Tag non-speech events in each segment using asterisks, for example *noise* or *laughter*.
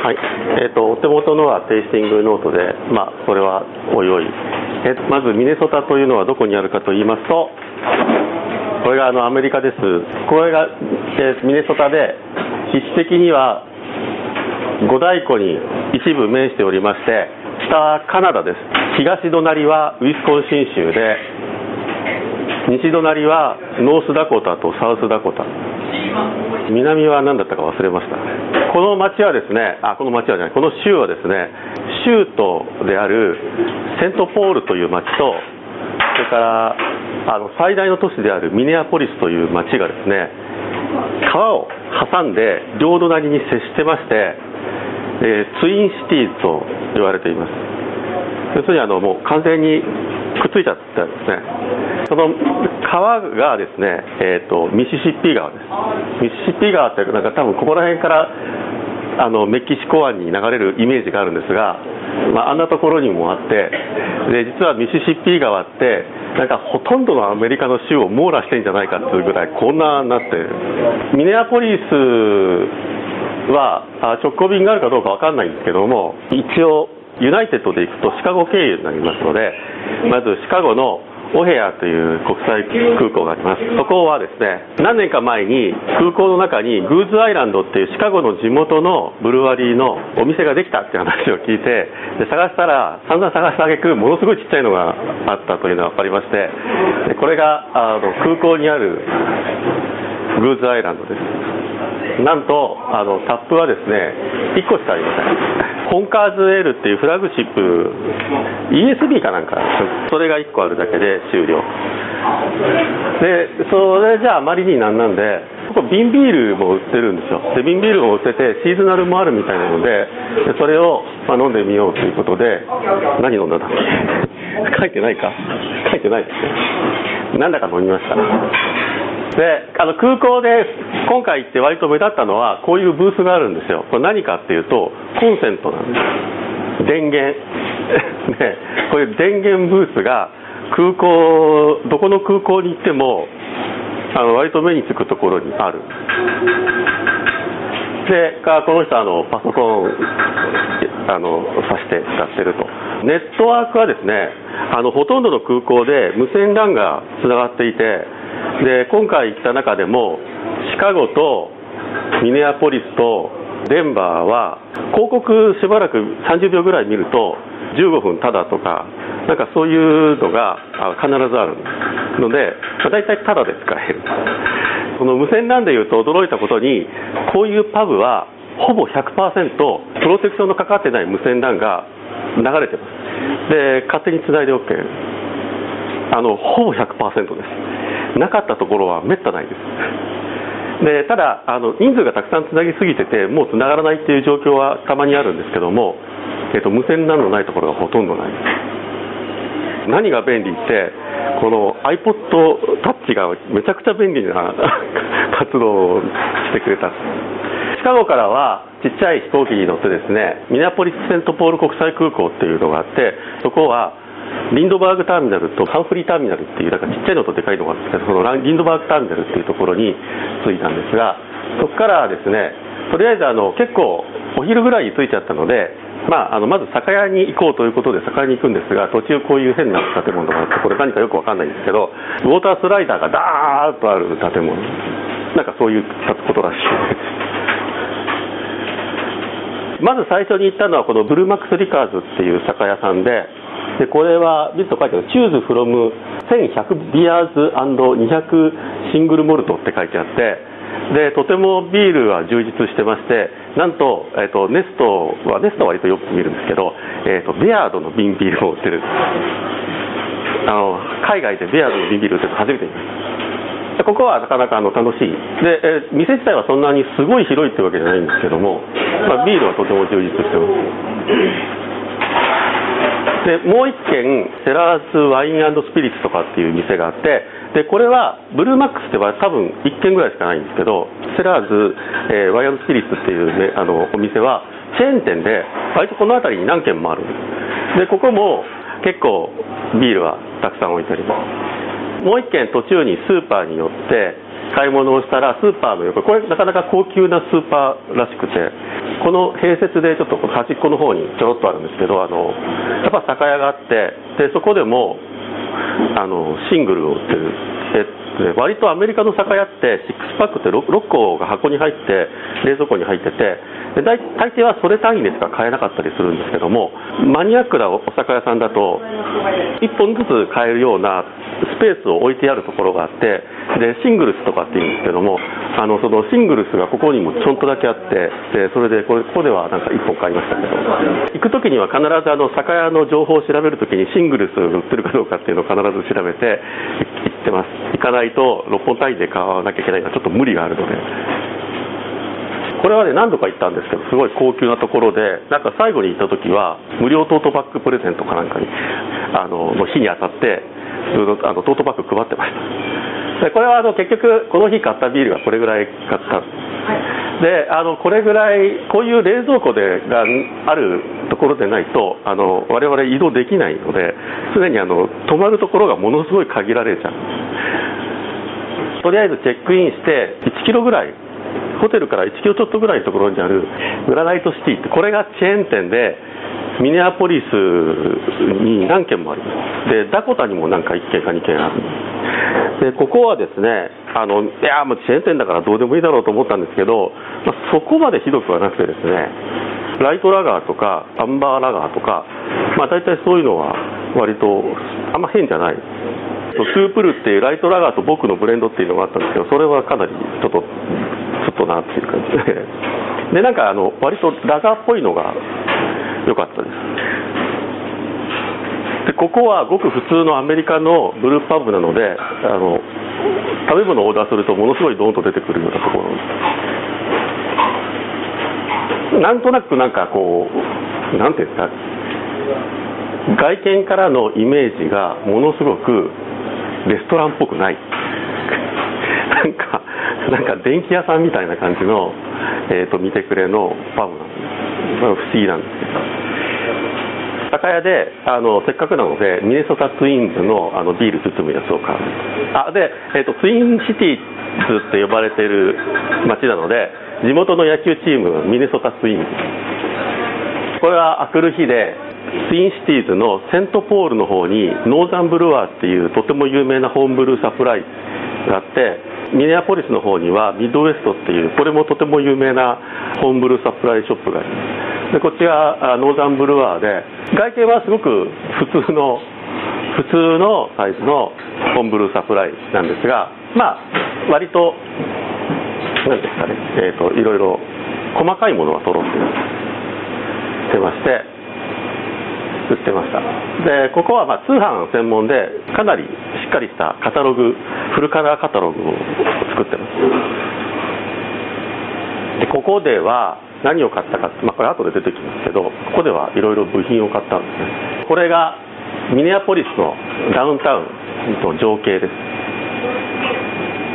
はい。えーと、お手元のはテイスティングノートで、まあ、それはおいおい、え、まずミネソタというのはどこにあるかと言いますとこれがあのアメリカです。これが、えー、ミネソタで位置的には五大湖に一部面しておりまして北はカナダです。東隣はウィスコンシン州で西隣はノースダコタとサウスダコタ。南は何だったか忘れました。この町はですねあこの町はじゃないこの州はですね州都であるセントポールという町とそれからあの最大の都市であるミネアポリスという町がですね川を挟んで両隣に接してまして、え、ツインシティと言われています。要するにあのもう完全にくっついちゃったんですね。その川がですね、えーと、ミシシッピ川です。ミシシッピ川ってなんか多分ここら辺からあのメキシコ湾に流れるイメージがあるんですが、まあ、あんなところにもあってで実はミシシッピ川ってなんかほとんどのアメリカの州を網羅してんじゃないかっていうぐらいこんなになってミネアポリスは直行便があるかどうか分かんないんですけども一応ユナイテッドで行くとシカゴ経由になりますのでまずシカゴのオヘアという国際空港があります。そこはですね何年か前に空港の中にグーズアイランドっていうシカゴの地元のブルワリーのお店ができたっていう話を聞いてで探したら散々探したあげくものすごいちっちゃいのがあったというのが分かりましてでこれがあの空港にあるグーズアイランドです。なんとあのタップはですね1個しかありません。コンカーズ L っていうフラグシップ ESB かなんかそれが1個あるだけで終了。でそれじゃああまりになんなんでここ瓶ビールも売ってるんですよ。で瓶ビールも売っててシーズナルもあるみたいなのででそれを、まあ、飲んでみようということで何飲んだんだっけ？*laughs* 書いてないか？書いてないですね。なんだか飲みました。であの空港で今回行って割と目立ったのはこういうブースがあるんですよ。これ何かっていうとコンセントなんです。電源。*laughs* ねこういう電源ブースが空港どこの空港に行ってもあの割と目につくところにある。でこの人あのパソコンあの挿して使ってると。ネットワークはですねあのほとんどの空港で無線 LAN がつながっていてで今回来た中でもシカゴとミネアポリスとデンバーは広告しばらく30秒ぐらい見ると15分ただとかなんかそういうのが必ずあるので、まあ、大体ただで使える。この無線 LAN でいうと驚いたことにこういうパブはほぼ100%プロテクションのかかってない無線 LAN が流れてます。で勝手につないで OK あのほぼ100%です。なかったところはめったないです。でただあの人数がたくさんつなぎすぎててもうつながらないっていう状況はたまにあるんですけども、えっと、無線 LAN のないところがほとんどない。何が便利ってこの iPod タッチがめちゃくちゃ便利な *laughs* 活動をしてくれた。シカゴからはちっちゃい飛行機に乗ってですねミネアポリス・セントポール国際空港っていうのがあってそこはリンドバーグターミナルとハンフリーターミナルっていうなんかちっちゃいのとでかいのがあるんですけどそのリンドバーグターミナルっていうところに着いたんですがそこからですねとりあえずあの結構お昼ぐらいに着いちゃったので、まあ、あのまず酒屋に行こうということで酒屋に行くんですが途中こういう変な建物があってこれ何かよくわかんないんですけどウォータースライダーがダーッとある建物。なんかそういうことらしいまず最初に行ったのはこのブルーマックス・リカーズっていう酒屋さんででこれはビット書いてある「チューズフロム1100ビアーズ &200 シングルモルト」って書いてあって。でとてもビールは充実してましてなんと,、えーと、ネストはネストは割とよく見るんですけど、えーと、ベアードの瓶ビールを売ってる。あの海外でベアードの瓶ビール売ってるの初めて見ました。ここはなかなかあの楽しい。で、えー、店自体はそんなにすごい広いってわけじゃないんですけども、まあ、ビールはとても充実してます。でもう1軒セラーズワインスピリッツとかっていう店があってでこれはブルーマックスでは多分1軒ぐらいしかないんですけどセラーズ、えー、ワインスピリッツっていう、ね、あのお店はチェーン店で割とこの辺りに何軒もある。でここも結構ビールはたくさん置いてあります。もう1軒途中にスーパーに寄って買い物をしたらスーパーの横これなかなか高級なスーパーらしくてこの併設でちょっと端っこの方にちょろっとあるんですけどあのやっぱ酒屋があってでそこでもあのシングルを売ってる。え割とアメリカの酒屋って6パックって 6, 6個が箱に入って冷蔵庫に入っててで大大抵はそれ単位でしか買えなかったりするんですけどもマニアックなお酒屋さんだと1本ずつ買えるようなスペースを置いてあるところがあってでシングルスとかっていうんですけどもあのそのシングルスがここにもちょんとだけあってでそれでこれここではなんか1本買いましたけど。行く時には必ずあの酒屋の情報を調べる時にシングルスが売ってるかどうかっていうのを必ず調べてってます。行かないと六本単位で買わなきゃいけないのはちょっと無理があるので。これはね何度か行ったんですけどすごい高級なところでなんか最後に行った時は無料トートバッグプレゼントかなんかにあのの日に当たってあのトートバッグ配ってました。でこれはあの結局この日買ったビールがこれぐらい買った。であのこれぐらいこういう冷蔵庫でがあるところでないとあの我々移動できないのですでにあの泊まるところがものすごい限られちゃう。とりあえずチェックインして1キロぐらいホテルから1キロちょっとぐらいのところにあるグラナイトシティってこれがチェーン店でミネアポリスに何軒もあります。でダコタにもなんか1軒か2軒ある。でここはですねあのいやもうチェーン店だからどうでもいいだろうと思ったんですけど、まあ、そこまでひどくはなくてですねライトラガーとかアンバーラガーとか、まあ、大体そういうのは割とあんま変じゃない。スープルっていうライトラガーと僕のブレンドっていうのがあったんですけどそれはかなりちょっとちょっとなっていう感じで。でなんかあの割とラガーっぽいのが良かったです。でここはごく普通のアメリカのブルーパブなのであの食べ物をオーダーするとものすごいドーンと出てくるようなところ。なんとなくなんかこうなんていうんですか外見からのイメージがものすごくレストランっぽくない。なんかなんか電気屋さんみたいな感じの、えーと、見てくれのパブなんです。不思議なんですけど。酒屋であのせっかくなのでミネソタツインズのあのビール包むやつを買う。あで、えーと、ツインシティズって呼ばれてる町なので地元の野球チームミネソタツインズ。これはあくる日でツインシティーズのセントポールの方にノーザンブルワーっていうとても有名な homebrew supply があってミネアポリスの方にはミッドウエストっていうこれもとても有名な homebrew supply shop があります。でこっちがノーザンブルワーで外見はすごく普通の普通のサイズのホームブルーサプライなんですがまあ割と何ですかね、えーと、いろいろ細かいものが揃ってまして売ってました。でここはま通販専門でかなりしっかりしたカタログフルカラーカタログを作ってます。でここでは何を買ったか、まあ、これ後で出てきますけどここではいろいろ部品を買ったんですね。これがミネアポリスのダウンタウンの情景です。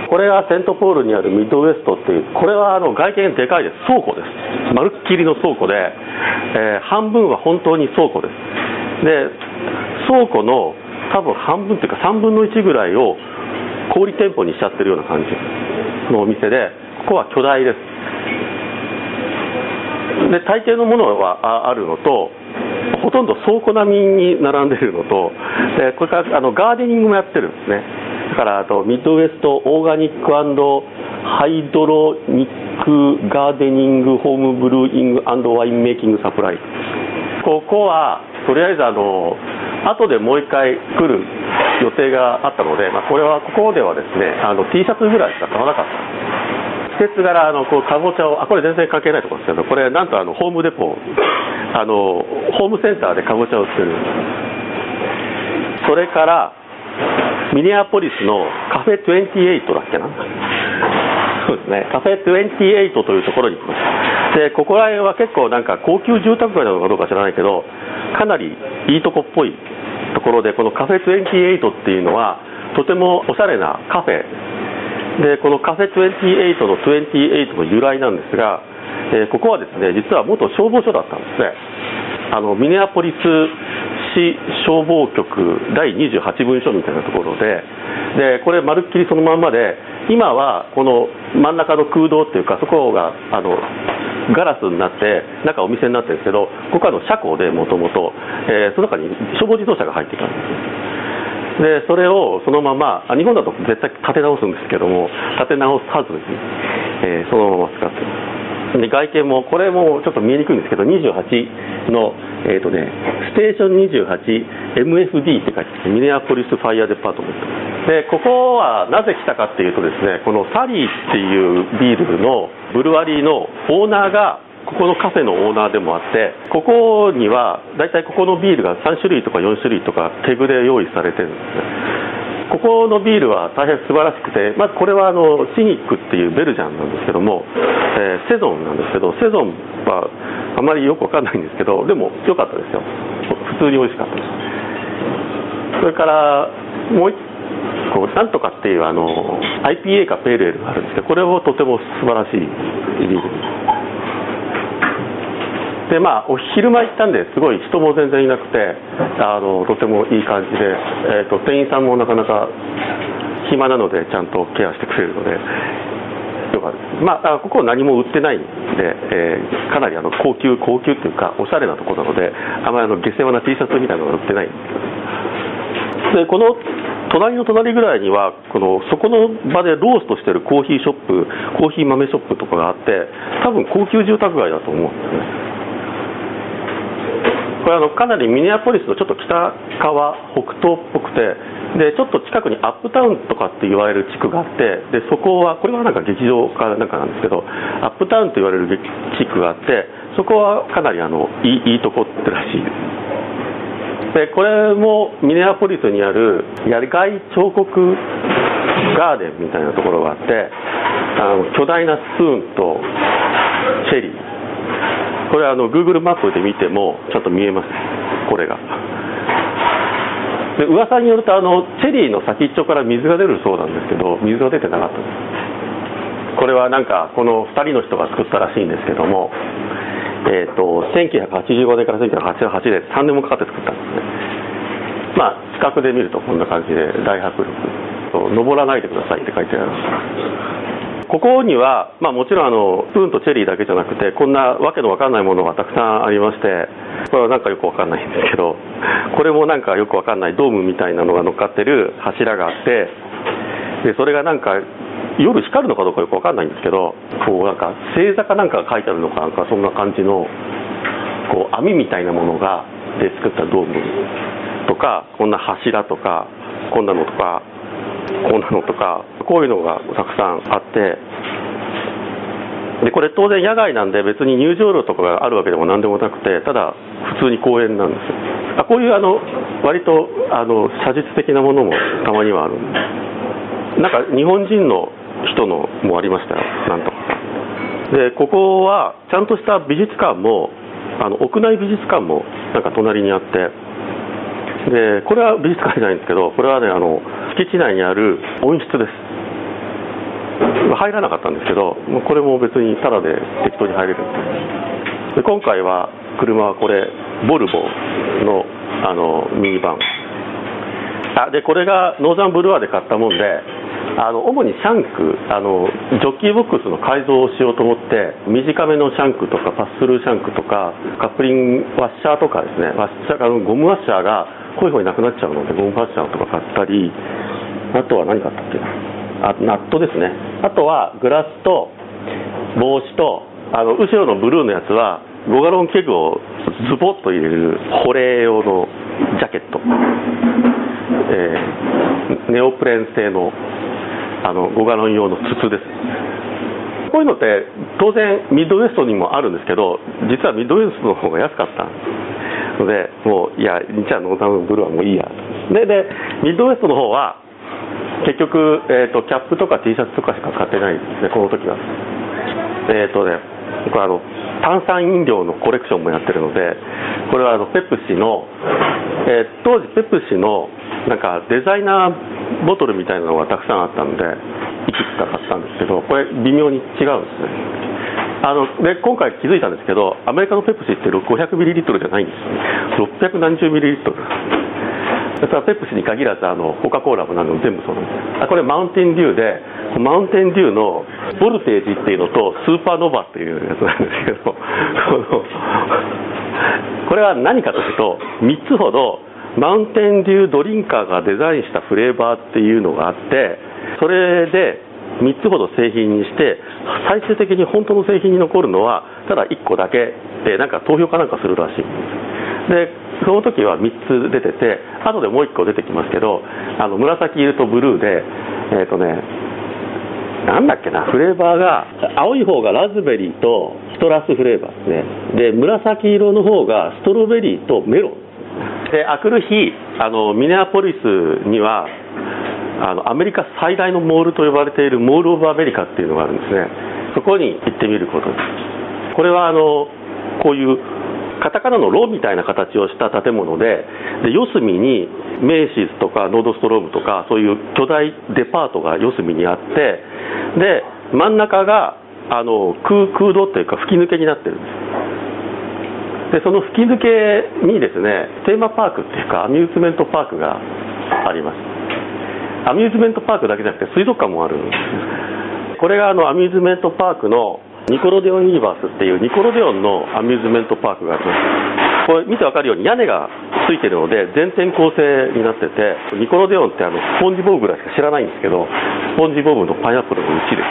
これがセントポールにあるミッドウエストっていうこれはあの外見でかいです。倉庫です。まるっきりの倉庫で、えー、半分は本当に倉庫です。で倉庫の多分半分っていうか3分の1ぐらいを小売店舗にしちゃってるような感じのお店でここは巨大です。で大抵のものはあるのとほとんど倉庫並みに並んでるのとでこれからあのガーデニングもやってるんですね。だからあとミッドウエスト organic hydroponic gardening homebrewing winemaking supply ここはとりあえずあの後でもう一回来る予定があったので、まあ、これはここではですねあの T シャツぐらいしか買わなかった。季節柄あのこうかぼちゃをあこれ全然関係ないところですけどこれなんとあのホームデポあのホームセンターでかぼちゃを作る。それからミネアポリスのカフェ28だっけな？そうですね。カフェ28というところに行きました。でここら辺は結構なんか高級住宅街なのかどうか知らないけどかなりいいとこっぽいところでこのカフェ28っていうのはとてもおしゃれなカフェでこのカフェ28の28の由来なんですが、えー、ここはですね実は元消防署だったんですね。あのミネアポリス市消防局第28分署みたいなところででこれまるっきりそのまんまで今はこの真ん中の空洞っていうかそこがあのガラスになって中お店になってるんですけどここはの車庫でもともとその中に消防自動車が入ってたんです。でそれをそのまま日本だと絶対立て直すんですけども立て直さずに、えー、そのまま使ってますで外見もこれもちょっと見えにくいんですけど28の、えーとね、 Station 28 MFD って書いてあって Minneapolis Fire Department。でここはなぜ来たかっていうとですねこのサリーっていうビールのブルワリーのオーナーがここのカフェのオーナーでもあってここには大体ここのビールが3種類とか4種類とかケグで用意されてるんですねここのビールは大変素晴らしくて、まずこれはあのシニックっていうベルジャンなんですけども、えー、セゾンなんですけど、セゾンはあまりよくわかんないんですけど、でも良かったですよ、普通に美味しかったです。それからもう一個、なんとかっていうあの IPA かペールエールがあるんですけど、これもとても素晴らしいビールです。でまあ、お昼間行ったんですごい人も全然いなくてあのとてもいい感じで、えーと、店員さんもなかなか暇なのでちゃんとケアしてくれるのでよかった。まあここは何も売ってないんで、えー、かなりあの高級高級っていうかおしゃれなとこなのであまりあの下世話な T シャツみたいなのが売ってない。んですでこの隣の隣ぐらいにはこのそこの場でローストしてるコーヒーショップコーヒー豆ショップとかがあって多分高級住宅街だと思うんですね。これあのかなりミネアポリスのちょっと北側北東っぽくてでちょっと近くにアップタウンとかって言われる地区があってでそこはこれはなんか劇場かなんかなんですけどアップタウンと言われる地区があってそこはかなりあのいいいいとこってらしい。ですでこれもミネアポリスにある野外彫刻ガーデンみたいなところがあってあの巨大なスプーンとチェリー。これあの Google マップで見てもちゃんと見えますこれが。で噂によるとあのチェリーの先っちょから水が出るそうなんですけど水が出てなかったこれはなんかこの2人の人が作ったらしいんですけどもえーと、1985年から1988年3年もかかって作ったんですね。まあ近くで見るとこんな感じで大迫力。登らないでくださいって書いてあります。ここには、まあ、もちろんあのプーンとチェリーだけじゃなくてこんなわけのわかんないものがたくさんありましてこれはなんかよくわかんないんですけどこれもなんかよくわかんないドームみたいなのが乗っかってる柱があってでそれがなんか夜光るのかどうかよくわかんないんですけどこうなんか星座かなんかが書いてあるのかなんかそんな感じのこう網みたいなものがで作ったドームとかこんな柱とかこんなのとかこんなのとかこういうのがたくさんあってでこれ当然野外なんで別に入場料とかがあるわけでも何でもなくてただ普通に公園なんですよ。あこういうあの割とあの写実的なものもたまにはあるなんか日本人の人のもありましたよなんとか。でここはちゃんとした美術館もあの屋内美術館もなんか隣にあって。でこれは美術館じゃないんですけどこれはねあの敷地内にある温室です。入らなかったんですけどこれも別にタダで適当に入れる。んで今回は車はこれボルボのあのミニバン。あでこれがノーザンブルワーで買ったもんであの主にシャンクあのジョッキーボックスの改造をしようと思って短めのシャンクとかパススルーシャンクとかカップリングワッシャーとかですねワッシャーあのゴムワッシャーがホイホイなくなっちゃうのでゴムワッシャーとか買ったりあとは何買ったっけあナットですね。あとはグラスと帽子とあの後ろのブルーのやつは5ガロンケグをズボッと入れる保冷用のジャケット、えー、ネオプレン製のあの5ガロン用の筒です。こういうのって当然ミッドウエストにもあるんですけど実はミッドウエストの方が安かったのでもういやじゃあノーザンブルーはもういいや。ででミッドウエストの方は結局、えーと、キャップとか T シャツとかしか買ってないですねこの時は。えっ、ー、とねこれあの炭酸飲料のコレクションもやってるのでこれはあのペプシの、えー、当時ペプシのなんかデザイナーボトルみたいなのがたくさんあったのでいくつか買ったんですけどこれ微妙に違うんですね。あので今回気づいたんですけどアメリカのペプシって500ミリリットルじゃないんですよ。ね600ミリリットル。それはペプシに限らずあのコカ・コーラも何でも全部そうなんですあこれマウンテンデューでマウンテンデューのボルテージっていうのとスーパーノバっていうやつなんですけどこのこれは何かというと3つほどマウンテンデュードリンカーがデザインしたフレーバーっていうのがあってそれで3つほど製品にして最終的に本当の製品に残るのはただ1個だけでなんか投票かなんかするらしい。でその時は3つ出てて後でもう1個出てきますけどあの紫色とブルーでえっ、ー、とねなんだっけなフレーバーが青い方がラズベリーとシトラスフレーバーですね。で紫色の方がストロベリーとメロン。であくる日あのミネアポリスにはあのアメリカ最大のモールと呼ばれているモール・オブ・アメリカっていうのがあるんですね。そこに行ってみることですこれはあのこういうカタカナのロみたいな形をした建物でで四隅にメイシーズとかノードストロームとかそういう巨大デパートが四隅にあってで真ん中があの空空洞というか吹き抜けになってるんです。でその吹き抜けにですねテーマパークっていうかアミューズメントパークがあります。アミューズメントパークだけじゃなくて水族館もあるんです。これがあのアミューズメントパークのニコロデオンユニバースっていうニコロデオンのアミューズメントパークがあります。これ見てわかるように屋根がついてるので全天候性になっててニコロデオンってあのスポンジボブぐらいしか知らないんですけどスポンジボブのパイナップルのうちです。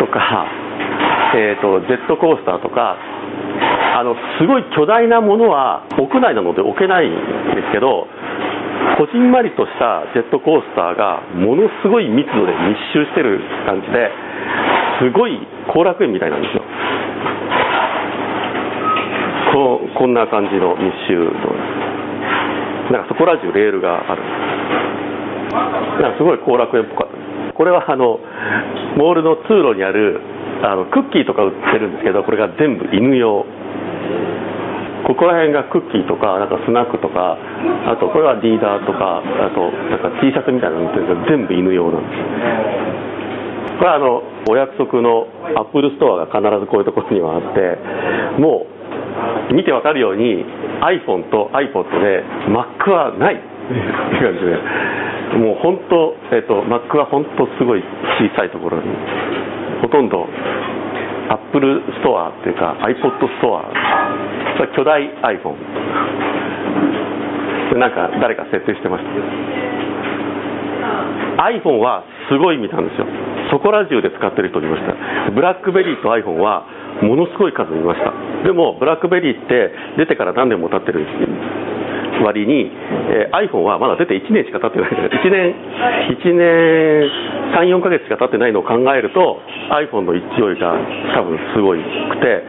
とか、えーと、ジェットコースターとかあのすごい巨大なものは屋内なので置けないんですけどこじんまりとしたジェットコースターがものすごい密度で密集してる感じですごい後楽園みたいなんですよ。ここんな感じの密集度。なんかそこら中レールがある。なんかすごい後楽園っぽかった。これはあのモールの通路にあるあのクッキーとか売ってるんですけどこれが全部犬用。ここら辺がクッキーとかなんかスナックとかあとこれはリーダーとかあとなんか T シャツみたいなの売ってるんですけど全部犬用なんです。これはあのお約束のアップルストアが必ずこういうところにはあってもう見てわかるように iPhone と iPod で Mac はない。っていう感じで。もう本当、えっと、Mac は本当すごい小さいところに。ほとんどアップルストアっていうか iPod ストア巨大 iPhone なんか誰か設定してました。iPhone はすごい見たんですよ。そこら中で使ってる人いました。ブラックベリーと iPhone はものすごい数見ました。でもブラックベリーって出てから何年も経ってる割に、えー、iPhone はまだ出て1年しか経ってない1年1年34ヶ月しか経ってないのを考えると iPhone の勢いが多分すごいくて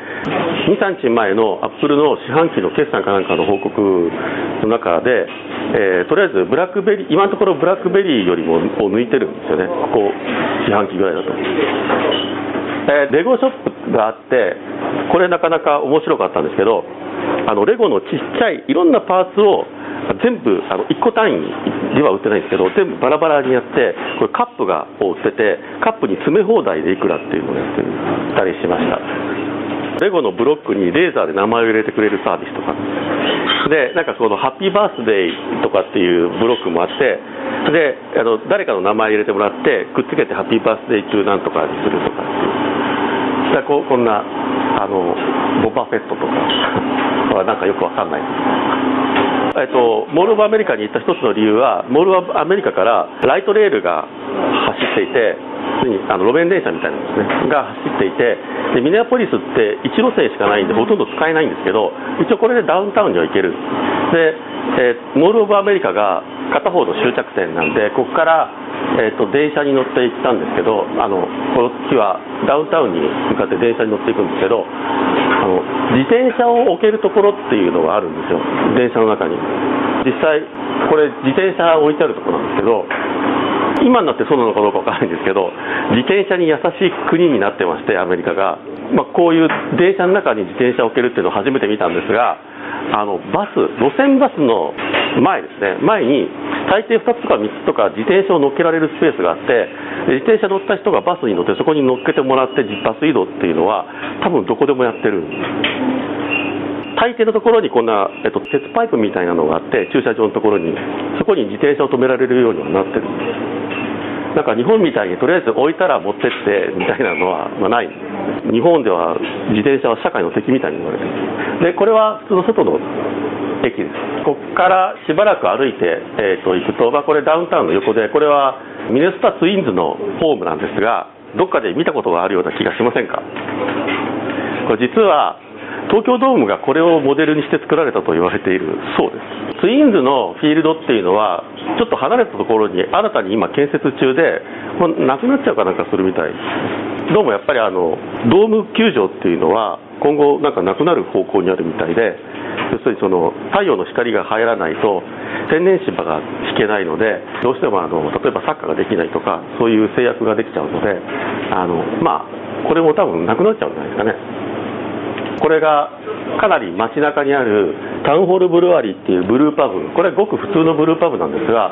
23日前のアップルの四半期の決算かなんかの報告の中で、えー、とりあえずブラックベリー今のところブラックベリーよりもを抜いてるんですよねここ四半期ぐらいだと。えー、レゴショップがあってこれなかなか面白かったんですけどあのレゴのちっちゃいいろんなパーツを全部あの1個単位では売ってないんですけど全部バラバラにやってこれカップがを売っててカップに詰め放題でいくらっていうのをやってたりしました。レゴのブロックにレーザーで名前を入れてくれるサービスとか。でなんかそのハッピーバースデーとかっていうブロックもあってであの誰かの名前入れてもらってくっつけてハッピーバースデー中なんとかにするとかっていう。ここんなあのボバフェットとか。はなんかよくわかんない。えっと、モール・オブ・アメリカに行った一つの理由はモール・オブ・アメリカからライトレールが走っていてあの路面電車みたいなですねが走っていてでミネアポリスって1路線しかないんでほとんど使えないんですけど一応これでダウンタウンには行ける。で、えー、モール・オブ・アメリカが片方の終着点なんでここからえーと、電車に乗って行ったんですけどあのこの時はダウンタウンに向かって電車に乗っていくんですけどあの自転車を置けるところっていうのがあるんですよ。電車の中に。実際これ自転車置いてあるところなんですけど今になってそうなのかどうかわからないんですけど自転車に優しい国になってましてアメリカが、まあ、こういう電車の中に自転車を置けるっていうのを初めて見たんですがあのバス路線バスの前ですね。前に大抵2つとか3つとか自転車を乗っけられるスペースがあって自転車乗った人がバスに乗ってそこに乗っけてもらってバス移動っていうのは多分どこでもやってる。大抵のところにこんな、えっと、鉄パイプみたいなのがあって駐車場のところにそこに自転車を止められるようにはなってる。なんか日本みたいにとりあえず置いたら持ってってみたいなのは、ま、ない。日本では自転車は社会の敵みたいに言われてる。でこれは普通の外の駅です。ここからしばらく歩いて、えー、と行くと、まあ、これダウンタウンの横でこれはミネスタツインズのホームなんですがどっかで見たことがあるような気がしませんか？これ実は東京ドームがこれをモデルにして作られたと言われているそうです。ツインズのフィールドっていうのはちょっと離れたところに新たに今建設中でもうなくなっちゃうかなんかするみたい。どうもやっぱりあのドーム球場っていうのは今後なんかなくなる方向にあるみたいで要するにその太陽の光が入らないと天然芝が引けないのでどうしてもあの例えばサッカーができないとかそういう制約ができちゃうのであのまあこれも多分なくなっちゃうんじゃないですかね。これがかなり街中にあるタウンホールブルワリーっていうブルーパブ。これごく普通のブルーパブなんですが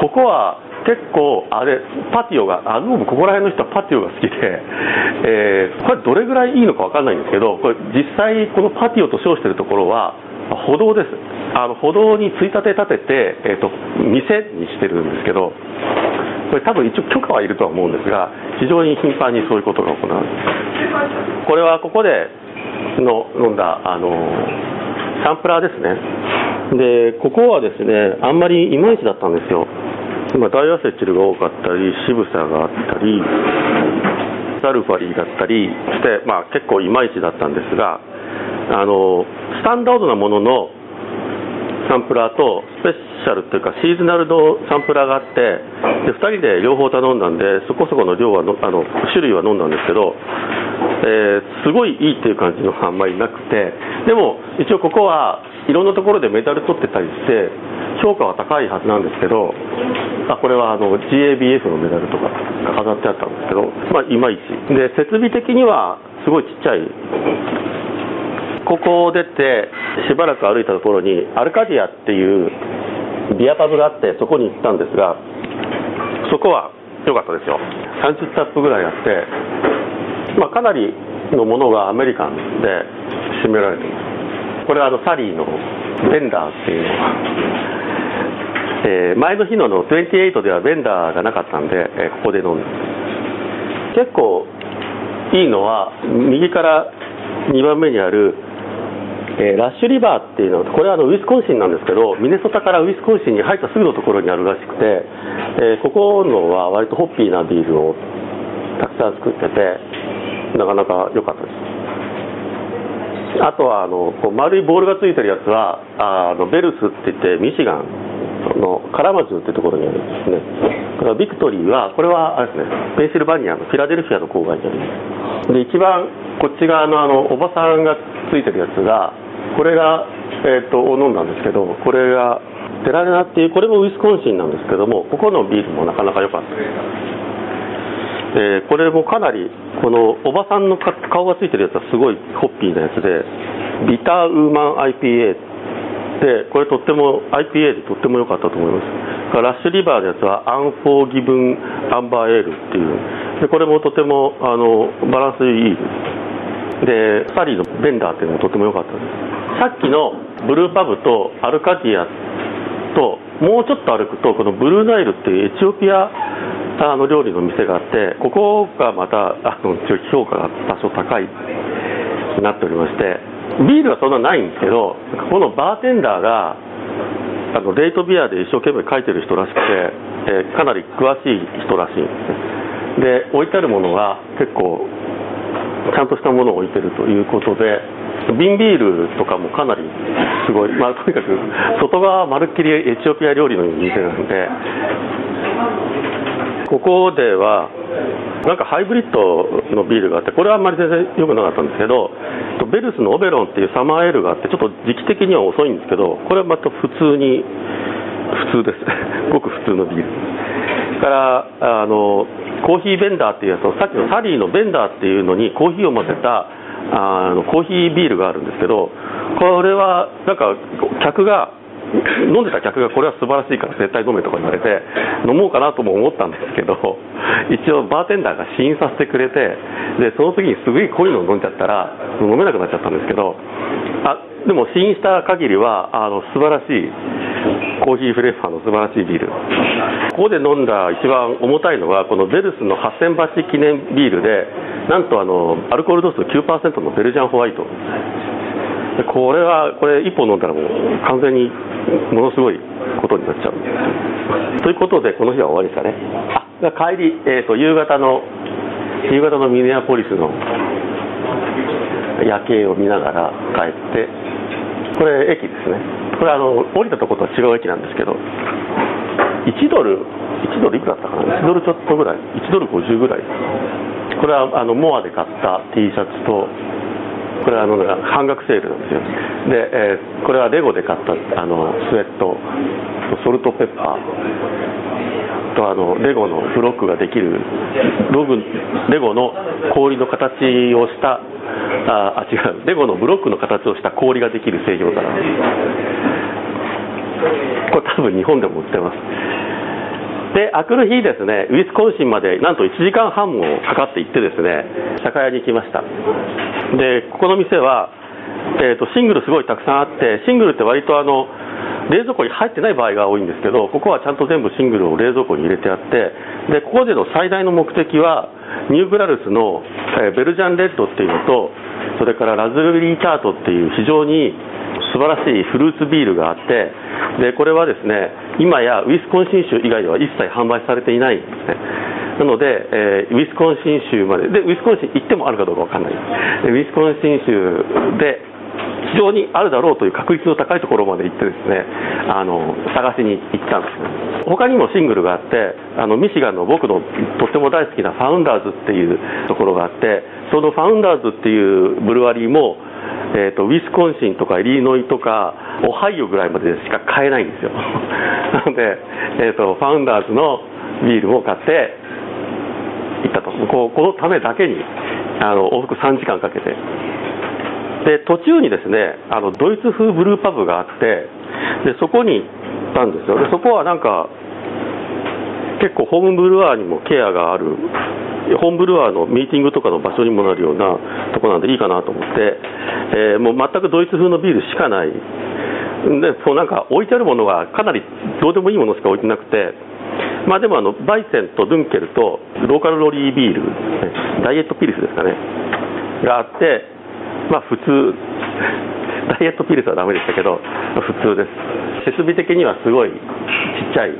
ここは結構あれパティオがあのここら辺の人はパティオが好きで、えー、これどれぐらいいいのか分かんないんですけどこれ実際このパティオと称してるところは歩道です。あの歩道についたて立てて、えーと、店にしてるんですけどこれ多分一応許可はいるとは思うんですが非常に頻繁にそういうことが行われるこれはここでの飲んだあのサンプラーですね。でここはですねあんまりいまいちだったんですよ。まあ、ダイアセチルが多かったり渋さがあったりサルファリーだったりして、まあ、結構いまいちだったんですがあのスタンダードなもののサンプラーとスペシャルっていうかシーズナルのサンプラーがあってで2人で両方頼んだんでそこそこの量はのあの種類は飲んだんですけど、えー、すごいいいっていう感じのあんまりなくてでも一応ここはいろんなところでメダル取ってたりして評価は高いはずなんですけどあこれはあの GABF のメダルとかが飾ってあったんですけど、まあ、いまいち。で設備的にはすごいちっちゃいここを出てしばらく歩いたところにアルカディアっていうビアパブがあってそこに行ったんですがそこは良かったですよ。30タップぐらいあって、まあ、かなりのものがアメリカンで占められてますこれはあのサリーのベンダーっていうのが、えー、前の日のの28ではベンダーがなかったんで、えー、ここで飲んで結構いいのは右から2番目にあるえー、ラッシュリバーっていうのはこれはあのウィスコンシンなんですけどミネソタからウィスコンシンに入ったすぐのところにあるらしくて、えー、ここのは割とホッピーなビールをたくさん作っててなかなか良かったです。あとはあのこう丸いボールがついてるやつはあのベルスって言ってミシガンのカラマズってところにあるんですね。だからビクトリーはこれはあれですねペンシルバニアのフィラデルフィアの郊外にあります。で一番こっち側のあのおばさんがついてるやつがこれが、えーと、飲んだんですけどこれがテラレナっていうこれもウィスコンシンなんですけどもここのビールもなかなか良かった。えー、これもかなりこのおばさんの顔がついてるやつはすごいホッピーなやつでビターウーマン IPA でこれとっても IPA でとっても良かったと思います。ラッシュリバーのやつはアンフォーギブンアンバーエールっていう。でこれもとてもあのバランスいい。でサリのベンダーっていうのもとても良かったです。さっきのブルーパブとアルカディアともうちょっと歩くとこのブルーナイルっていうエチオピアあの料理の店があってここがまたあの評価が多少高いなっておりましてビールはそんなないんですけどこのバーテンダーがあのレイトビアで一生懸命書いてる人らしくて、え、かなり詳しい人らしいんですね。で置いてあるものが結構ちゃんとしたものを置いてるということで瓶ビールとかもかなりすごい、まあ、とにかく外側まるっきりエチオピア料理の店なんでここではなんかハイブリッドのビールがあってこれはあんまり全然良くなかったんですけどベルスのオベロンっていうサマーエールがあってちょっと時期的には遅いんですけどこれはまた普通に普通です。*laughs* ごく普通のビール。からあのコーヒーベンダーっていうやつをさっきのサリーのベンダーっていうのにコーヒーを混ぜたあのコーヒービールがあるんですけどこれはなんか客が飲んでた客がこれは素晴らしいから絶対飲めとか言われて飲もうかなとも思ったんですけど一応バーテンダーが試飲させてくれてでその時にすごい濃いのを飲んじゃったら飲めなくなっちゃったんですけどあでも試飲した限りはあの素晴らしいコーヒーフレーバーの素晴らしいビール。ここで飲んだ一番重たいのはこのベルスの8000バチ記念ビールでなんとあのアルコール度数9%のベルジャンホワイト。これはこれ1本飲んだらもう完全にものすごいことになっちゃう。ということでこの日は終わりですかね。あ帰り、えーと、夕方の夕方のミネアポリスの夜景を見ながら帰ってこれ駅ですね。これあの降りたとことは違う駅なんですけど1ドル1ドルいくらだったかな？1ドルちょっとぐらい。1ドル50ぐらい。これはあのモアで買った T シャツとこれはあの半額セールなんですよ。で、えー、これはレゴで買ったあのスウェットソルトペッパー。とあのレゴのブロックができるログレゴの氷の形をしたああ違うレゴのブロックの形をした氷ができる製氷皿これ多分日本でも売ってますで、あくる日ですね、ウィスコンシンまでなんと1時間半もかかって行ってですね、酒屋に行きました。で、ここの店は、えーと、シングルすごいたくさんあって、シングルって割とあの、冷蔵庫に入ってない場合が多いんですけど、ここはちゃんと全部シングルを冷蔵庫に入れてあって、で、ここでの最大の目的は、ニューグラルスの、えー、ベルジャンレッドっていうのと、それからラズベリーチャートっていう非常に素晴らしいフルーツビールがあってでこれはですね今やウィスコンシン州以外では一切販売されていない。んですねなので、えー、ウィスコンシン州まででウィスコンシン行ってもあるかどうか分かんない。ウィスコンシン州で非常にあるだろうという確率の高いところまで行ってですねあの探しに行ったんです他にもシングルがあってあのミシガンの僕のとっても大好きなファウンダーズっていうところがあってそのファウンダーズっていうブルワリーもえーと、ウィスコンシンとかイリノイとかオハイオぐらいまでしか買えないんですよ。な *laughs* ので、えーと、ファウンダーズのビールを買って行ったと。ここのためだけにあの往復3時間かけてで途中にですねあのドイツ風ブルーパブがあってでそこに行ったんですよ。でそこはなんか結構ホームブルワーにもケアがあるホームブルワーのミーティングとかの場所にもなるようなとこなんでいいかなと思って、えー、もう全くドイツ風のビールしかない。でそうなんか置いてあるものがかなりどうでもいいものしか置いてなくてまあでもあのバイセンとドゥンケルとローカルロリービールダイエットピリスですかね。があってまあ普通ダイエットピリスはダメでしたけど普通です。設備的にはすごいちっちゃい。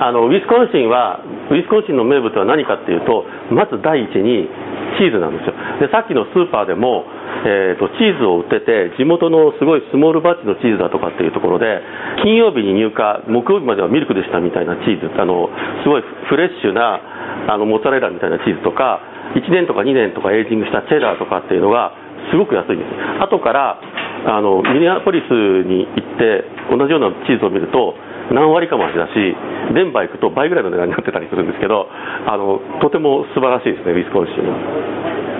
あのウィスコンシンはウィスコンシンの名物は何かっていうとまず第一にチーズなんですよ。でさっきのスーパーでも、えーと、チーズを売ってて地元のすごいスモールバッチのチーズだとかっていうところで金曜日に入荷木曜日まではミルクでしたみたいなチーズ。あのすごいフレッシュなあのモッツァレラみたいなチーズとか1年とか2年とかエイジングしたチェダーとかっていうのがすごく安いんです。後からあのミネアポリスに行って同じようなチーズを見ると何割かも味だしデンバー行くと倍ぐらいの値段になってたりするんですけどあのとても素晴らしいですねウィスコンシンは。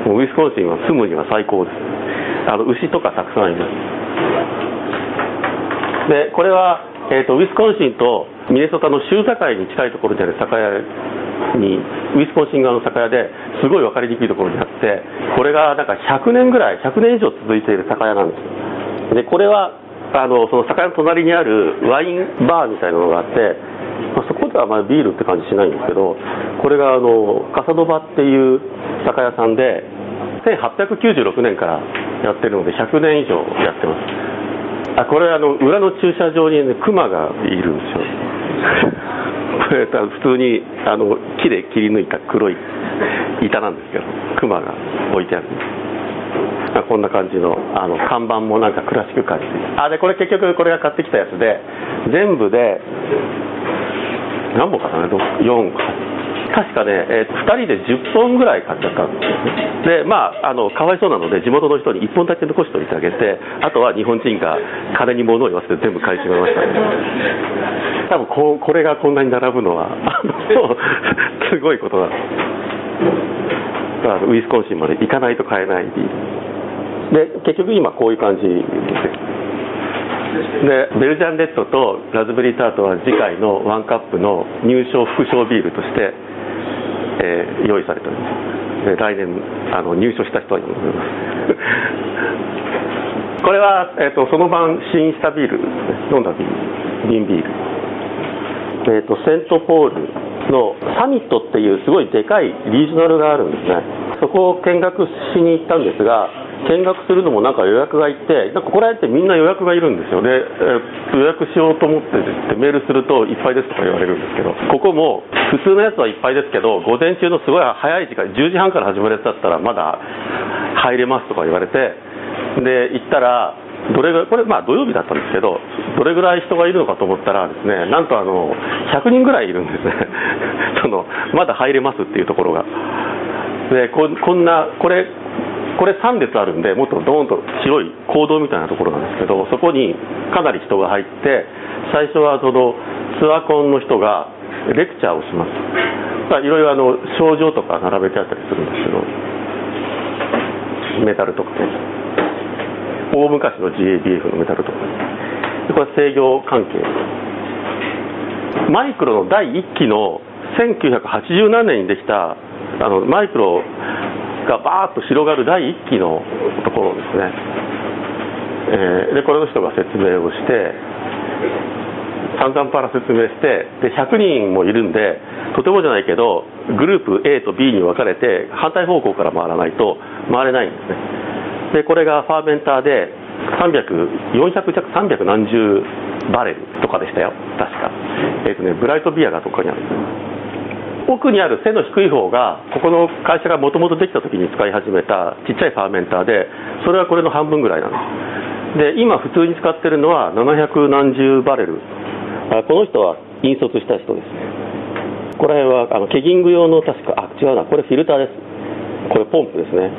もうウィスコンシンは住むには最高です。あの牛とかたくさんいます。でこれは、えーと、ウィスコンシンとミネソタの州境に近いところにある酒屋にウィスコンシン側の酒屋ですごい分かりにくいところにあってこれがなんか100年ぐらい100年以上続いている酒屋なんですでこれはあのその酒屋の隣にあるワインバーみたいなのがあって、まあ、そこではまあビールって感じしないんですけどこれがあのカサドバっていう酒屋さんで1896年からやってるので100年以上やってます。あこれあの裏の駐車場にねクマがいるんですよ。これ普通にあの木で切り抜いた黒い板なんですけど熊が置いてあるんでこんな感じのあの看板もなんかクラシック感じあでこれ結局これが買ってきたやつで全部で何本かな？4確かね、えー、2人で10本ぐらい買っちゃったんですよでまああのかわいそうなので地元の人に1本だけ残しておいてあげてあとは日本人が金に物を言わせて全部買い占めました。ね多分ここれがこんなに並ぶのはすごいことだ。だからウィスコンシンまで行かないと買えないで結局今こういう感じですでベルジャンレッドとラズベリータートは次回のワンカップの入賞副賞ビールとして、えー、用意されております。来年あの入所した人に思います。*laughs* これは、えーと、その晩試飲したビールですね飲んだビール瓶ビール。えーと、セントポールのサミットっていうすごいでかいリージョナルがあるんですね。そこを見学しに行ったんですが見学するのもなんか予約がいてなんかここら辺ってみんな予約がいるんですよで、えー、予約しようと思ってってメールするといっぱいですとか言われるんですけどここも普通のやつはいっぱいですけど午前中のすごい早い時間10時半から始まるやつだったらまだ入れますとか言われてで行ったらどれぐこれまあ土曜日だったんですけどどれぐらい人がいるのかと思ったらですねなんとあの100人ぐらいいるんですね。*laughs* そのまだ入れますっていうところが。でこんなこれこれ3列あるんでもっとドーンと広い講堂みたいなところなんですけどそこにかなり人が入って最初はそのツアコンの人がレクチャーをします。いろいろあの症状とか並べてあったりするんですけどメタルとか。ね大昔の GABF のメタルとか。これは制御関係。マイクロの第1期の1980何年にできたあのマイクロがバーッと広がる第1期のところですね、えー、でこれの人が説明をして散々パラ説明してで100人もいるんでとてもじゃないけどグループ A と B に分かれて反対方向から回らないと回れないんですね。でこれがファーメンターで300、400弱、300何十バレルとかでしたよ、確か。えっ、ー、とね、ブライトビアがどっかにある。んです奥にある背の低い方がここの会社がもともとできた時に使い始めたちっちゃいファーメンターでそれはこれの半分ぐらいなんです。で今普通に使ってるのは700何十バレル。あこの人は引率した人ですね。これはあのケギング用の確かあ違うな。これフィルターです。これポンプですね。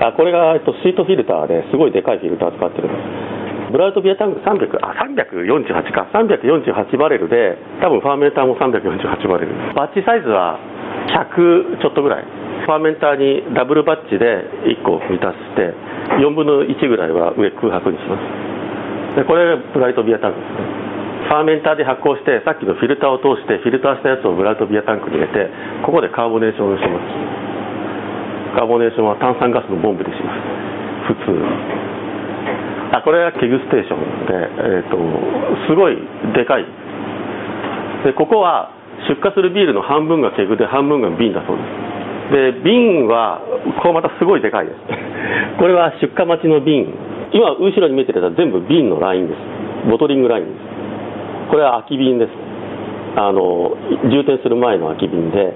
あこれが、えっと、シートフィルターですごいでかいフィルター使ってる。んですブラウトビアタンク300あ348か。348バレルで多分ファーメンターも348バレル。バッチサイズは100ちょっとぐらい。ファーメンターにダブルバッチで1個満たして4分の1ぐらいは上空白にします。でこれがブライトビアタンクですね。ファーメンターで発酵してさっきのフィルターを通してフィルターしたやつをブライトビアタンクに入れてここでカーボネーションをします。カーボネーションは炭酸ガスのボンベでします。普通あこれはケグステーションで、えーと、すごいでかい。でここは出荷するビールの半分がケグで半分が瓶だそうです。で瓶はこうまたすごいでかいです。*laughs* これは出荷待ちの瓶。今後ろに見えてるやつは全部瓶のラインです。ボトリングラインです。これは空き瓶です。あの充填する前の空き瓶で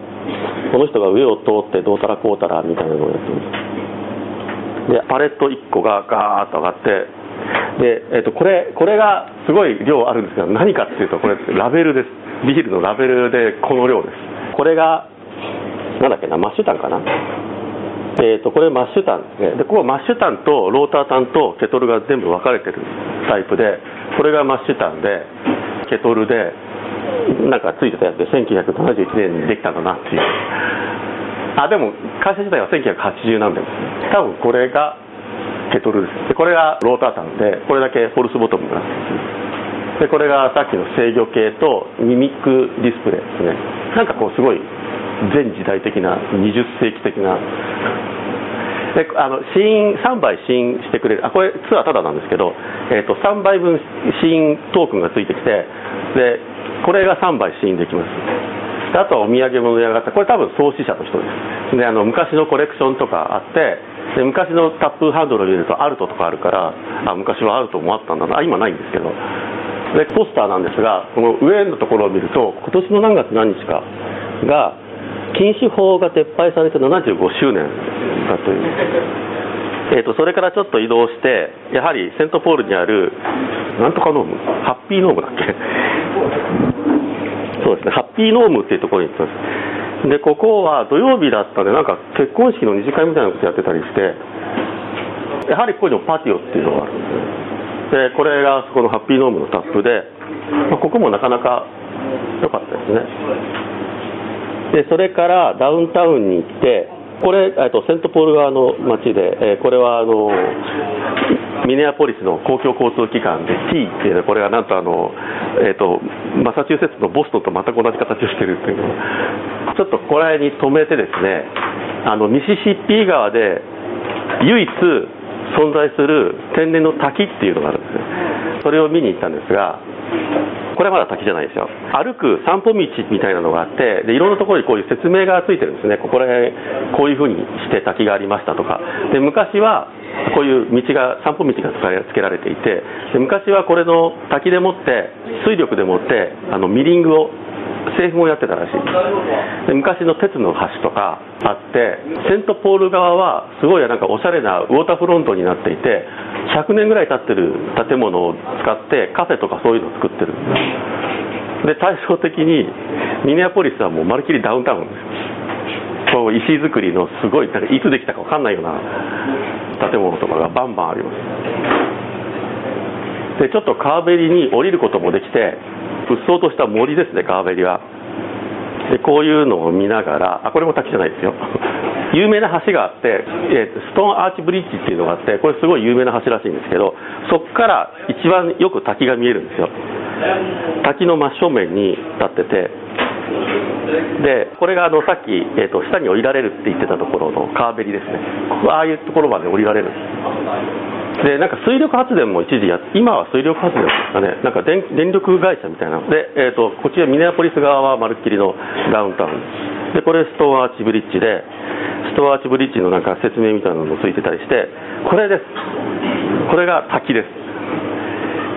この人が上を通ってどうたらこうたらみたいなのをやってます。でパレット1個がガーッと上がってで、えー、とこれこれがすごい量あるんですけど何かっていうとこれラベルです。ビールのラベルでこの量です。これがなんだっけなマッシュタンかな。えー、とこれマッシュタン。ですねでここマッシュタンとロータータンとケトルが全部分かれてるタイプでこれがマッシュタンでケトルでなんかついてたやつで1971年にできたんだなっていう。あでも会社自体は1980何年ですね多分これがケトルです。でこれがロータータンでこれだけフォルスボトムがでこれがさっきの制御系とミミックディスプレイですね。なんかこうすごい全時代的な20世紀的な。であの試飲3倍試飲してくれる。あこれツアーただなんですけど、えーと、3倍分試飲トークンがついてきてでこれが3倍試飲できます。あとはお土産物屋型これ多分創始者の人です。であの昔のコレクションとかあってで昔のタップハンドルを見るとアルトとかあるからあ昔はアルトもあったんだな。今ないんですけど。でポスターなんですがこの上のところを見ると今年の何月何日かが禁止法が撤廃されて75周年だという、えーと、それからちょっと移動してやはりセントポールにあるなんとかノーム？ハッピーノームだっけ？*laughs* そうですね。ハッピーノームっていうところに行ってます。でここは土曜日だったんでなんか結婚式の二次会みたいなことやってたりしてやはりここにもパティオっていうのがあるんででこれがそこのハッピーノームのタップで、まあ、ここもなかなか良かったですね。でそれからダウンタウンに行ってこれ、えっと、セントポール側の街で、えー、これはあのミネアポリスの公共交通機関で T っていうのはこれがなんとあの、えーと、マサチューセッツのボストンと全く同じ形をしてるっていうのちょっとこれに止めてですねあのミシシッピー川で唯一存在する天然の滝っていうのがあるんですね。それを見に行ったんですがこれはまだ滝じゃないですよ。歩く散歩道みたいなのがあってでいろんなところにこういう説明がついてるんですね。ここら辺こういうふうにして滝がありましたとか。で昔はこういう道が散歩道がつけられていてで昔はこれの滝でもって水力でもってあのミリングを製粉をやってたらしい。で昔の鉄の橋とかあってセントポール側はすごいなんかおしゃれなウォーターフロントになっていて100年ぐらい経ってる建物を使ってカフェとかそういうのを作ってる。で対照的にミネアポリスはもうまるっきりダウンタウンです。こう石造りのすごいなんかいつできたか分かんないような建物とかがバンバンあります。でちょっと川べりに降りることもできてうっとした森ですね川べりは。でこういうのを見ながらあこれも滝じゃないですよ。*laughs* 有名な橋があって、えー、ストーンアーチブリッジっていうのがあってこれすごい有名な橋らしいんですけどそこから一番よく滝が見えるんですよ。滝の真正面に立っててでこれがあのさっき、えーと、下に降りられるって言ってたところの川べりですね。ああいうところまで降りられる。んですでなんか水力発電も一時や今は水力発電ですかね。なんか電電力会社みたいな。ので、えーと、こちらミネアポリス側はまるっきりのダウンタウン。でこれストーンアーチブリッジでストーンアーチブリッジのなんか説明みたいなのもついてたりしてこれです。これが滝です。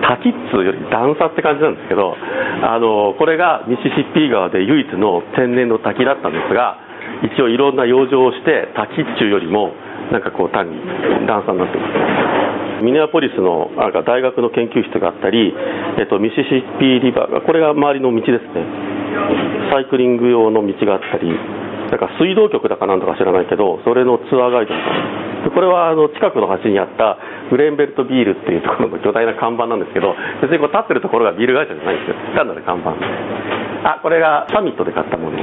滝っつうより段差って感じなんですけどあのこれがミシシッピー川で唯一の天然の滝だったんですが一応いろんな養生をして滝っちゅうよりもなんかこう単に段差になってます。ミネアポリスのなんか大学の研究室があったり、えっと、ミシシッピリバーがこれが周りの道ですね。サイクリング用の道があったりだから水道局だかなんとか知らないけどそれのツアーガイドとか。これはあの近くの橋にあったグレンベルトビールっていうところの巨大な看板なんですけど別にこう立ってるところがビール会社じゃないんですよ。単なる看板。あこれがサミットで買ったもの。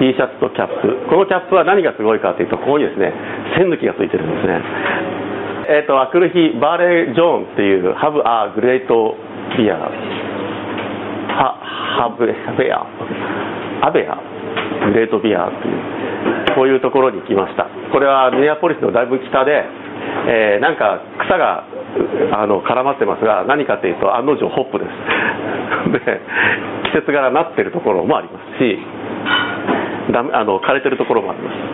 T シャツとキャップ。このキャップは何がすごいかというとここにですね線抜きがついてるんですね。えっ、ー、とあくる日バーレー・ジョーンっていうハブ・ア・グレート・ビアハハブハベアアベアグレートビアっていうこういうところに来ました。これはミネアポリスのだいぶ北で、えー、なんか草があの絡まってますが何かというと案の定ホップです。*laughs* で季節柄なってるところもありますしだあの枯れてるところもあります。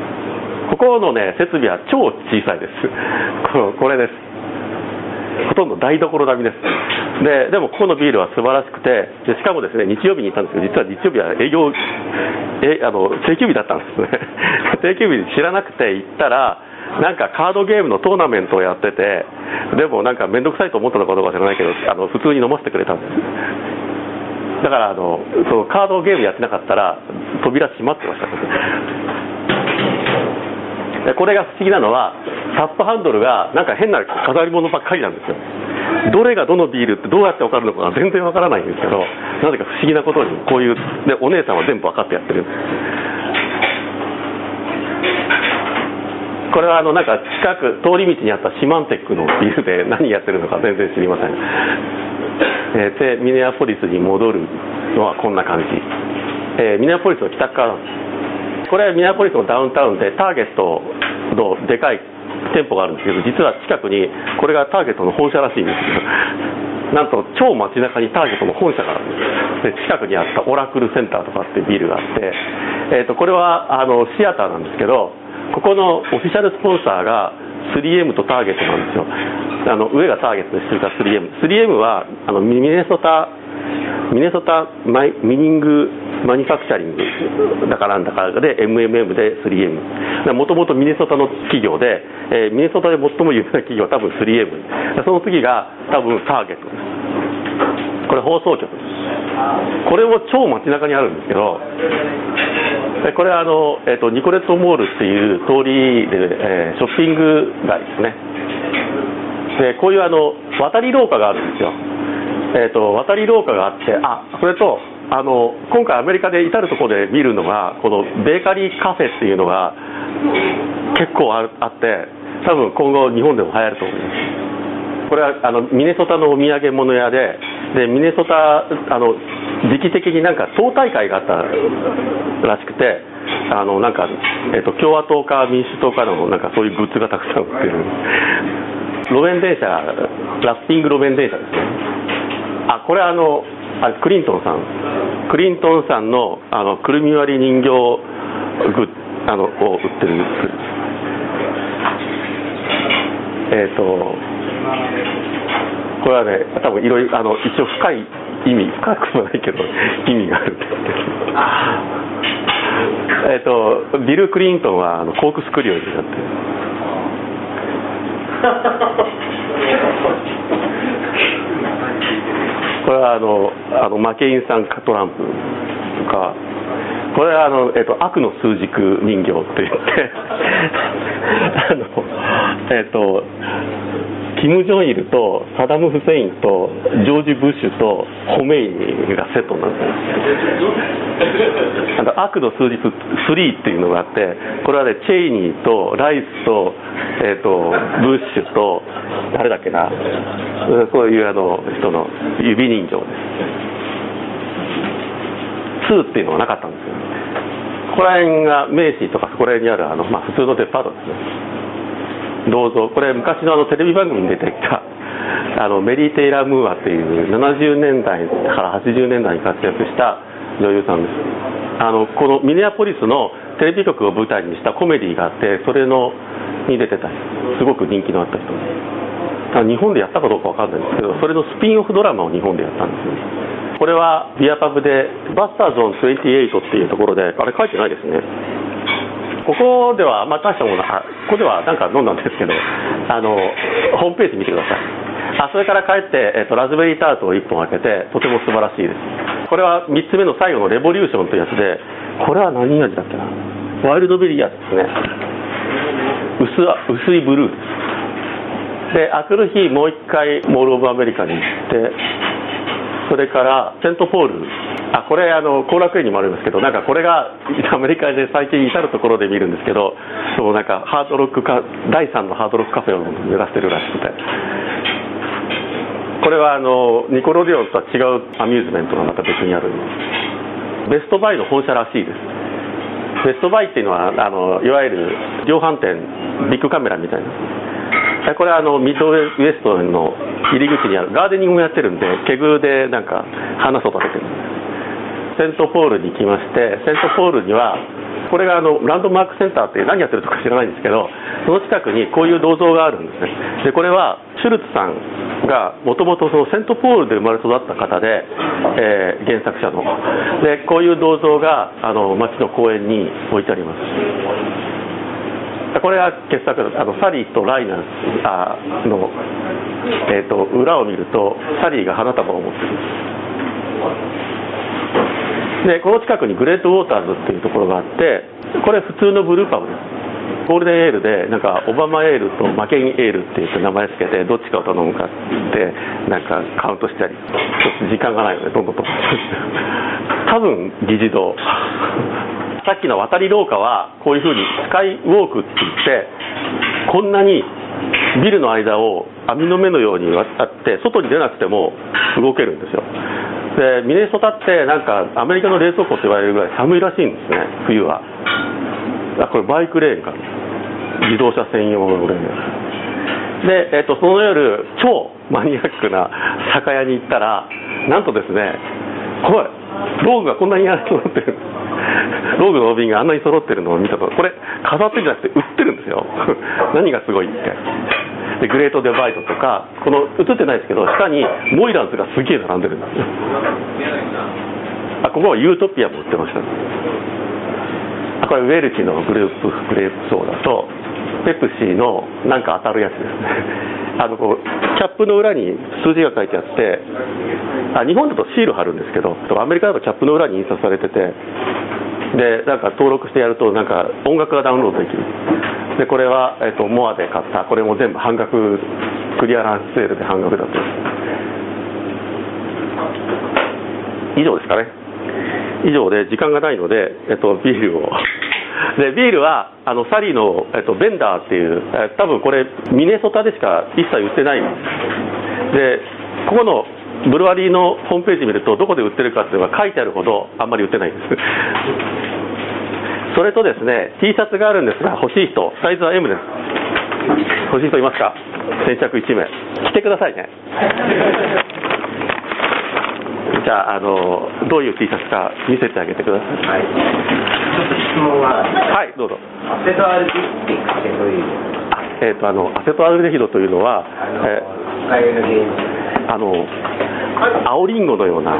ここのね設備は超小さいです。*laughs* このこれです。ほとんど台所並みです。ででもここのビールは素晴らしくてでしかもですね日曜日に行ったんですけど実は日曜日は営業えあの定休日だったんですね。*laughs* 定休日知らなくて行ったらなんかカードゲームのトーナメントをやっててでもなんか面倒くさいと思ったのかどうか知らないけどあの普通に飲ませてくれたんです。だからあのそのカードゲームやってなかったら扉閉まってました。これが不思議なのはタップハンドルがなんか変な飾り物ばっかりなんですよ。どれがどのビールってどうやって分かるのか全然分からないんですけどなぜか不思議なことにこういうでお姉さんは全部分かってやってる。これはあのなんか近く通り道にあったシマンテックのビルで何やってるのか全然知りません、えー、でミネアポリスに戻るのはこんな感じ、え、ミネアポリスの北側なんです。これはミネアポリスのダウンタウンでターゲットのでかい店舗があるんですけど実は近くにこれがターゲットの本社らしいんですけど *laughs* なんと超街中にターゲットの本社があるんですで近くにあったオラクルセンターとかっていうビルがあって、えー、とこれはあのシアターなんですけどここのオフィシャルスポンサーが 3M とターゲットなんですよ。あの上がターゲットでしてるから 3M 3M はあのミネソタミネソタマイミニングマニファクチャリングだからなんだからで MMM で 3M もともとミネソタの企業で、えー、ミネソタで最も有名な企業は多分 3M その次が多分ターゲット。これ放送局。これも超街中にあるんですけどこれはあの、えーと、ニコレットモールっていう通りで、えー、ショッピング街ですね。でこういうあの渡り廊下があるんですよ、えーと、渡り廊下があってあそれとあの今回アメリカで至るところで見るのがこのベーカリーカフェっていうのが結構あって多分今後日本でも流行ると思います。これはあのミネソタのお土産物屋ででミネソタあの時期的になんか党大会があったらしくてあのなんか、えっと、共和党か民主党かのなんかそういうグッズがたくさん売ってる。路面電車ラッピング路面電車ですね。あこれあのあクリントンさん。クリントンさんのあのくるみ割り人形グあのを売ってる。えっ、とこれはね多分いろいろあの一応深い意味。深くもないけど *laughs* 意味がある。んですけどえっとビル・クリントンはあのコークスクリューになってる。*laughs* これはあのあのマケインさんかトランプとかこれはあの、えっと、悪の数軸人形って言って *laughs* あのえっとキム・ジョンイルとサダム・フセインとジョージ・ブッシュとホメイニがセットなんです。あの悪の数軸3っていうのがあってこれはねチェイニーとライスと,、えーと、ブッシュと誰だっけな。そういうあの人の指人形です。2っていうのがなかったんですよ。ここら辺がメイシーとかそこら辺にあるあの、まあ、普通のデパートですね。銅像これ昔のあのテレビ番組に出てきた *laughs* あのメリー・テイラー・ムーアっていう70年代から80年代に活躍した女優さんです。あのこのミネアポリスのテレビ局を舞台にしたコメディがあってそれのに出てたすごく人気のあった人。日本でやったかどうか分かんないんですけどそれのスピンオフドラマを日本でやったんですよ。これはビアパブでバスターゾーン28っていうところであれ書いてないですね。ここでは、まあ、大したものはここではなんか飲んだんですけどあのホームページ見てください。あそれから帰って、えっと、ラズベリータートを1本開けてとても素晴らしいです。これは3つ目の最後のレボリューションというやつでこれは何味だっけな？ワイルドベリー味ですね。薄薄いブルー。ですで明くる日もう一回モール・オブ・アメリカに行ってそれからセントポールあこれあの後楽園にもあるんですけどなんかこれが *laughs* アメリカで最近至る所で見るんですけどそうなんかハードロックか第3のハードロックカフェを目指してるらしくて。これはあのニコロディオンとは違うアミューズメントがまた別にある。ベストバイの本社らしいです。ベストバイっていうのはあのいわゆる量販店ビックカメラみたいな。これはあのミッドウエストの入り口にあるガーデニングもやってるんでケグでなんか花育ててる。んですセントポールに来ましてセントポールにはこれがあのランドマークセンターって何やってるとか知らないんですけどその近くにこういう銅像があるんですね。でこれはシュルツさんがもともとセントポールで生まれ育った方で、えー、原作者の。でこういう銅像があの町の公園に置いてあります。これは傑作あのサリーとライナーの、えーと裏を見るとサリーが花束を持ってる。でこの近くにグレートウォーターズっていうところがあってこれ普通のブルーパブです。ゴールデンエールでなんかオバマエールとマケンエールって言って名前つけてどっちかを頼むかってなんかカウントしたりちょっと時間がないのでどんどんと多分議事堂さっきの渡り廊下はこういうふうにスカイウォークって言ってこんなにビルの間を網の目のように渡って外に出なくても動けるんですよ。でミネソタってなんかアメリカの冷蔵庫って言われるぐらい寒いらしいんですね冬は。あこれバイクレーンか。自動車専用のレーン。で、えっと、その夜超マニアックな酒屋に行ったらなんとですねこれローグがこんなに揃ってるローグの帯があんなに揃ってるのを見たと。これ飾ってるんじゃなくて売ってるんですよ。何がすごいって。でグレートデバイドとかこの映ってないですけど下にモイランズがすげえ並んでるんですよ。あここはユートピアも売ってましたあこれウェルチのグレープグレープソーダとペプシーのなんか当たるやつですね。*laughs* あのこうキャップの裏に数字が書いてあってあ日本だとシール貼るんですけどアメリカだとキャップの裏に印刷されててでなんか登録してやるとなんか音楽がダウンロードできる。でこれは、えーと、モアで買った。これも全部半額クリアランスセールで半額だと。以上ですかね。以上で時間がないので、えっと、ビールを。でビールはあのサリーの、えっと、ベンダーっていう、え多分これミネソタでしか一切売ってない。ですでここのブルワリーのホームページ見るとどこで売ってるかっていうのが書いてあるほどあんまり売ってないんです。それとですね、T シャツがあるんですが、欲しい人、サイズは M です。欲しい人いますか？先着1名。来てくださいね。じゃあ、あの、どういう T シャツか見せてあげてください。はい。ちょっと質問が、はい、どうぞ。アセトアルデヒドってどういう、あえっ、と、あの、アセトアルデヒドというのは、あの、青リンゴのようなあ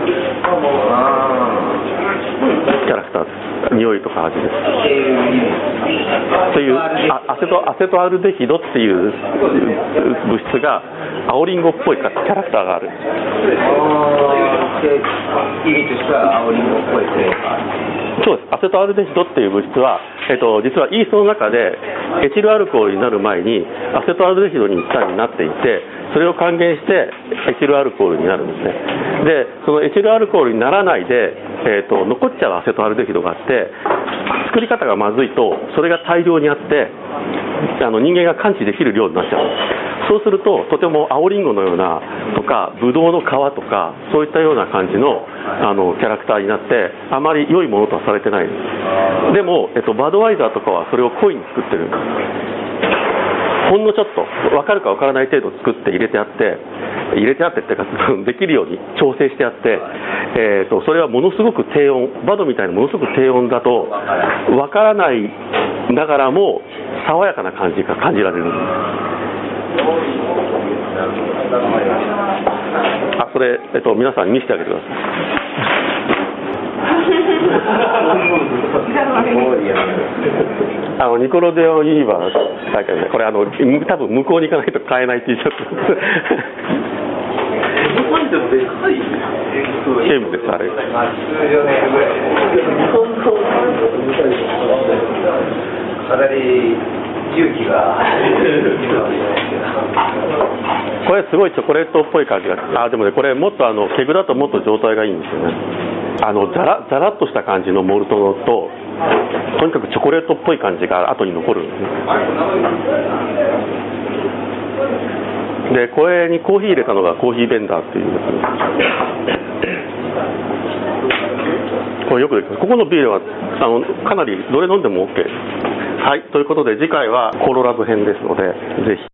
キャラクターです。匂いとか味です。というあアセトアセトアルデヒドっていう物質が青リンゴっぽいキャラクターがあるあーで意味としては青りんごっぽい。そうです。アセトアルデヒドっていう物質は、えっと、実はイーストの中でエチルアルコールになる前にアセトアルデヒドに一旦になっていてそれを還元してエチルアルコールになるんですね。でそのエチルアルコールにならないで、えっと、残っちゃうアセトアルデヒドがあって作り方がまずいとそれが大量にあってあの人間が感知できる量になっちゃう。んですそうするととても青りんごのようなとかブドウの皮とかそういったような感じのあのキャラクターになってあまり良いものとはされてない。ですでも、えっと、バドワイザーとかはそれを濃いに作ってるんほんのちょっと分かるか分からない程度作って入れてあって入れてあってっていうか *laughs* できるように調整してあって、えー、とそれはものすごく低温バドみたいなものすごく低温だと分からないながらも爽やかな感じが感じられる。んですあそれ、えっと、皆さんに見せてあげてください。*laughs* あのニコロデオユニバース大会ね。これあのむ多分向こうに行かないと買えない T シャツ。どこにでもでかいゲームですあれ。かなり勇気がこれすごいチョコレートっぽい感じがあでもねこれもっとあのケグだともっと状態がいいんですよね。あのザラザラっとした感じのモルトのととにかくチョコレートっぽい感じが後に残る。んですねでこれにコーヒー入れたのがコーヒーベンダーっていうですねこれよくできます。ここのビールはあのかなりどれ飲んでも OK ですはい。ということで次回はコロラブ編ですのでぜひ。